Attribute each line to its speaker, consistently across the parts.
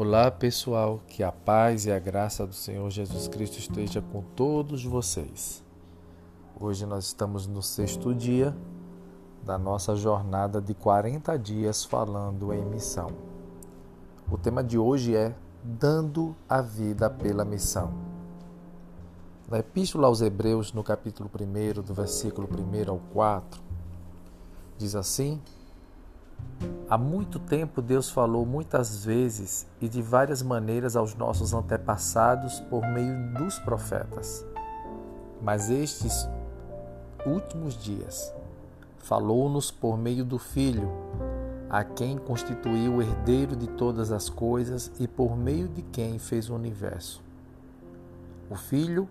Speaker 1: Olá pessoal, que a paz e a graça do Senhor Jesus Cristo esteja com todos vocês. Hoje nós estamos no sexto dia da nossa jornada de 40 dias falando em missão. O tema de hoje é Dando a Vida pela Missão. Na Epístola aos Hebreus, no capítulo 1, do versículo 1 ao 4, diz assim: Há muito tempo Deus falou muitas vezes e de várias maneiras aos nossos antepassados por meio dos profetas. Mas estes últimos dias falou-nos por meio do Filho, a quem constituiu o herdeiro de todas as coisas e por meio de quem fez o universo. O Filho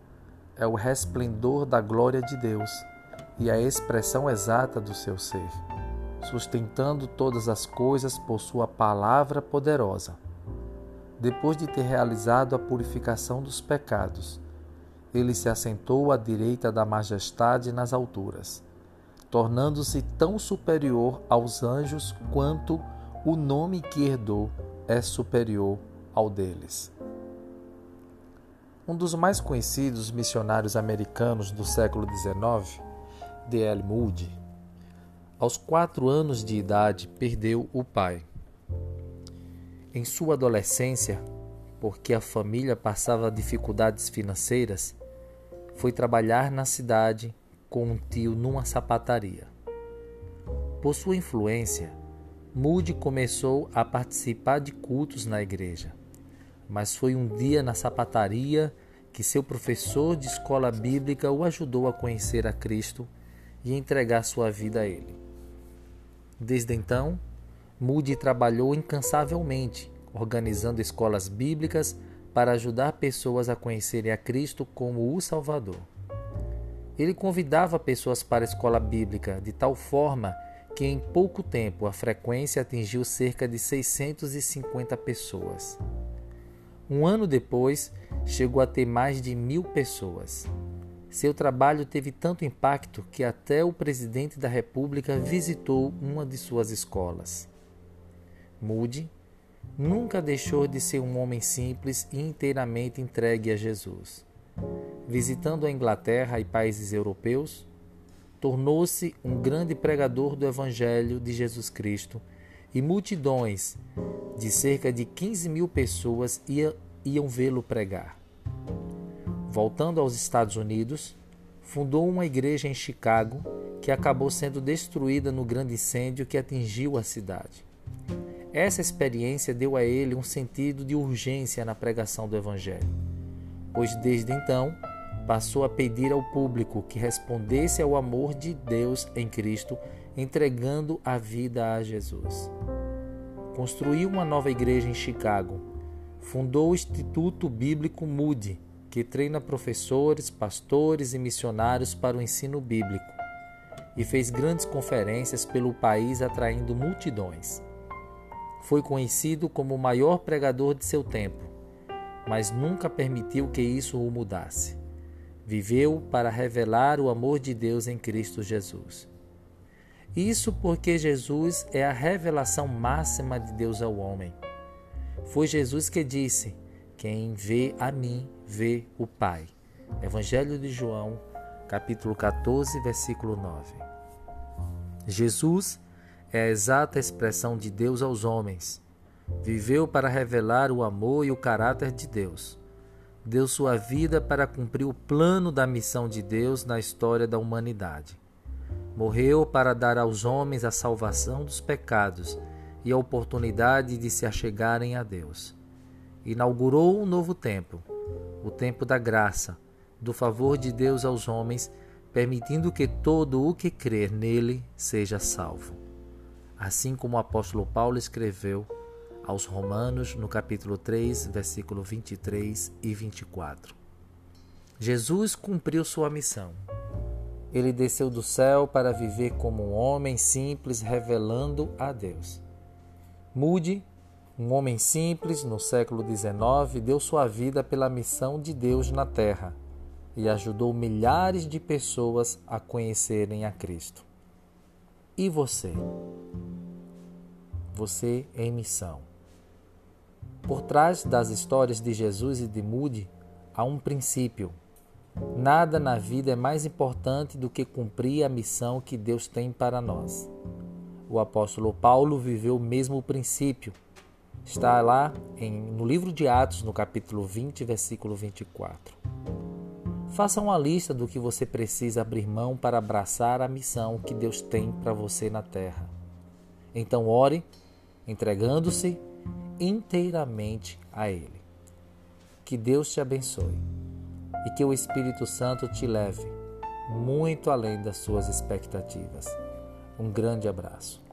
Speaker 1: é o resplendor da glória de Deus e a expressão exata do seu ser sustentando todas as coisas por Sua palavra poderosa. Depois de ter realizado a purificação dos pecados, ele se assentou à direita da majestade nas alturas, tornando-se tão superior aos anjos quanto o nome que herdou é superior ao deles. Um dos mais conhecidos missionários americanos do século XIX, D.L. Moody, aos quatro anos de idade, perdeu o pai. Em sua adolescência, porque a família passava dificuldades financeiras, foi trabalhar na cidade com um tio numa sapataria. Por sua influência, Moody começou a participar de cultos na igreja. Mas foi um dia na sapataria que seu professor de escola bíblica o ajudou a conhecer a Cristo e entregar sua vida a ele. Desde então, Moody trabalhou incansavelmente, organizando escolas bíblicas para ajudar pessoas a conhecerem a Cristo como o Salvador. Ele convidava pessoas para a escola bíblica de tal forma que em pouco tempo a frequência atingiu cerca de 650 pessoas. Um ano depois, chegou a ter mais de mil pessoas. Seu trabalho teve tanto impacto que até o presidente da República visitou uma de suas escolas. Moody nunca deixou de ser um homem simples e inteiramente entregue a Jesus. Visitando a Inglaterra e países europeus, tornou-se um grande pregador do Evangelho de Jesus Cristo e multidões de cerca de 15 mil pessoas iam vê-lo pregar. Voltando aos Estados Unidos, fundou uma igreja em Chicago que acabou sendo destruída no grande incêndio que atingiu a cidade. Essa experiência deu a ele um sentido de urgência na pregação do Evangelho, pois desde então passou a pedir ao público que respondesse ao amor de Deus em Cristo, entregando a vida a Jesus. Construiu uma nova igreja em Chicago, fundou o Instituto Bíblico Moody, que treina professores, pastores e missionários para o ensino bíblico e fez grandes conferências pelo país atraindo multidões. Foi conhecido como o maior pregador de seu tempo, mas nunca permitiu que isso o mudasse. Viveu para revelar o amor de Deus em Cristo Jesus. Isso porque Jesus é a revelação máxima de Deus ao homem. Foi Jesus que disse: quem vê a mim, vê o Pai. Evangelho de João, capítulo 14, versículo 9. Jesus é a exata expressão de Deus aos homens. Viveu para revelar o amor e o caráter de Deus. Deu sua vida para cumprir o plano da missão de Deus na história da humanidade. Morreu para dar aos homens a salvação dos pecados e a oportunidade de se achegarem a Deus inaugurou um novo tempo, o tempo da graça, do favor de Deus aos homens, permitindo que todo o que crer nele seja salvo. Assim como o apóstolo Paulo escreveu aos Romanos no capítulo 3, versículo 23 e 24. Jesus cumpriu sua missão. Ele desceu do céu para viver como um homem simples, revelando a Deus. Mude um homem simples, no século XIX, deu sua vida pela missão de Deus na Terra e ajudou milhares de pessoas a conhecerem a Cristo. E você? Você em missão. Por trás das histórias de Jesus e de Moody há um princípio. Nada na vida é mais importante do que cumprir a missão que Deus tem para nós. O apóstolo Paulo viveu o mesmo princípio. Está lá em, no livro de Atos, no capítulo 20, versículo 24. Faça uma lista do que você precisa abrir mão para abraçar a missão que Deus tem para você na terra. Então ore, entregando-se inteiramente a Ele. Que Deus te abençoe e que o Espírito Santo te leve muito além das suas expectativas. Um grande abraço.